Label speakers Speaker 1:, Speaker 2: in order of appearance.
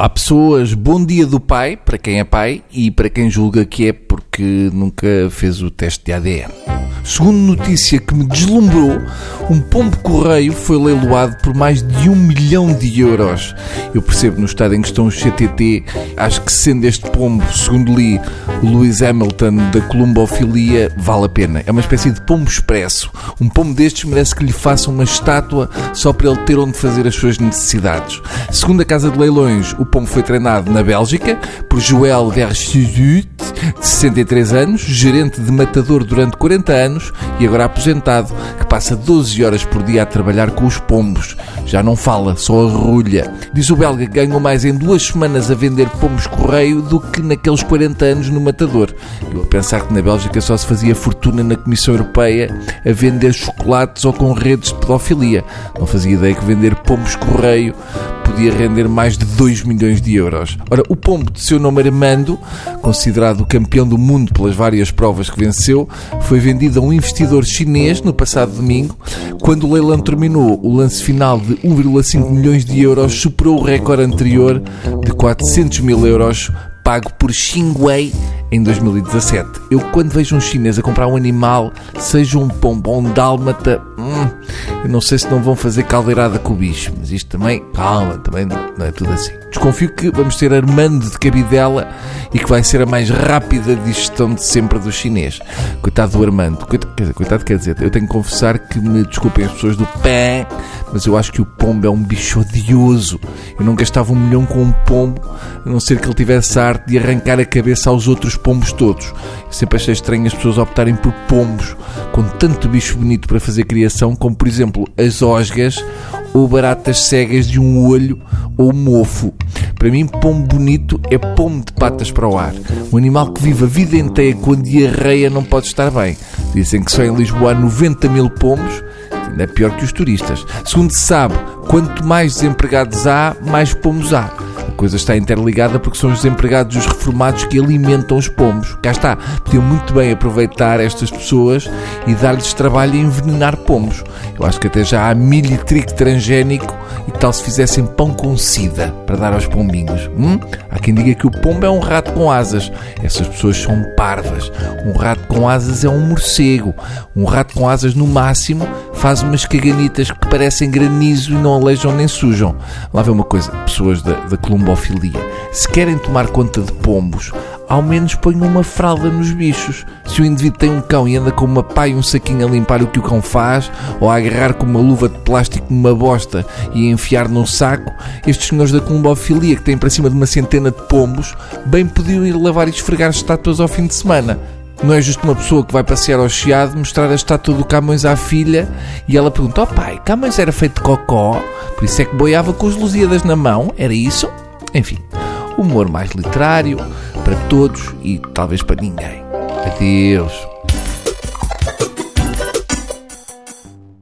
Speaker 1: Olá pessoas, bom dia do pai, para quem é pai e para quem julga que é porque nunca fez o teste de ADN. Segundo notícia que me deslumbrou, um pombo correio foi leiloado por mais de um milhão de euros. Eu percebo no estado em que estão os CTT, acho que sendo este pombo, segundo li, Lewis Hamilton da columbofilia, vale a pena. É uma espécie de pombo expresso. Um pombo destes merece que lhe façam uma estátua só para ele ter onde fazer as suas necessidades. Segundo a Casa de Leilões, o pombo foi treinado na Bélgica por Joel Verschuut, de 63 anos, gerente de matador durante 40 anos e agora aposentado, que passa 12 horas por dia a trabalhar com os pombos. Já não fala, só arrulha. Diz o belga que ganhou mais em duas semanas a vender pombos correio do que naqueles 40 anos no matador. Eu a pensar que na Bélgica só se fazia fortuna na Comissão Europeia a vender chocolates ou com redes de pedofilia. Não fazia ideia que vender pombos correio podia render mais de 2 milhões de euros. Ora, o pombo de seu nome Armando, considerado o campeão do mundo pelas várias provas que venceu, foi vendido a um investidor chinês no passado domingo. Quando o leilão terminou, o lance final de 1,5 milhões de euros superou o recorde anterior de 400 mil euros pago por Xinguei em 2017. Eu, quando vejo um chinês a comprar um animal, seja um pombo ou um dálmata, hum, eu não sei se não vão fazer caldeirada com o bicho, mas isto também, calma, também não é tudo assim. Desconfio que vamos ter Armando de Cabidela e que vai ser a mais rápida digestão de sempre do chinês. Coitado do Armando. Coitado quer, dizer, coitado, quer dizer, eu tenho que confessar que me desculpem as pessoas do pé, mas eu acho que o pombo é um bicho odioso. Eu não gastava um milhão com um pombo, a não ser que ele tivesse a arte de arrancar a cabeça aos outros pombos todos. Eu sempre achei estranho as pessoas optarem por pombos com tanto bicho bonito para fazer criação, como por exemplo as osgas ou baratas cegas de um olho ou mofo. Para mim, pombo bonito é pombo de patas para o ar. Um animal que vive a vida inteira com diarreia não pode estar bem. Dizem que só em Lisboa há 90 mil pombos, é pior que os turistas. Segundo se sabe, quanto mais desempregados há, mais pombos há. Coisa está interligada porque são os desempregados e os reformados que alimentam os pombos. Cá está. Podiam muito bem aproveitar estas pessoas e dar-lhes trabalho a envenenar pombos. Eu acho que até já há milho e trigo transgénico e tal se fizessem pão com sida para dar aos pombinhos. Hum? Há quem diga que o pombo é um rato com asas. Essas pessoas são parvas. Um rato com asas é um morcego. Um rato com asas, no máximo, faz umas caganitas que parecem granizo e não alejam nem sujam. Lá vê uma coisa, pessoas da, da columbofilia. Se querem tomar conta de pombos, ao menos ponham uma fralda nos bichos. Se o indivíduo tem um cão e anda com uma pá e um saquinho a limpar o que o cão faz, ou a agarrar com uma luva de plástico numa bosta e a enfiar num saco, estes senhores da columbofilia que têm para cima de uma centena de pombos, bem podiam ir lavar e esfregar estátuas ao fim de semana. Não é justo uma pessoa que vai passear ao Chiado mostrar a estátua do Camões à filha e ela pergunta: Ó oh pai, Camões era feito de cocó, por isso é que boiava com os Lusíadas na mão? Era isso? Enfim, humor mais literário para todos e talvez para ninguém. Adeus.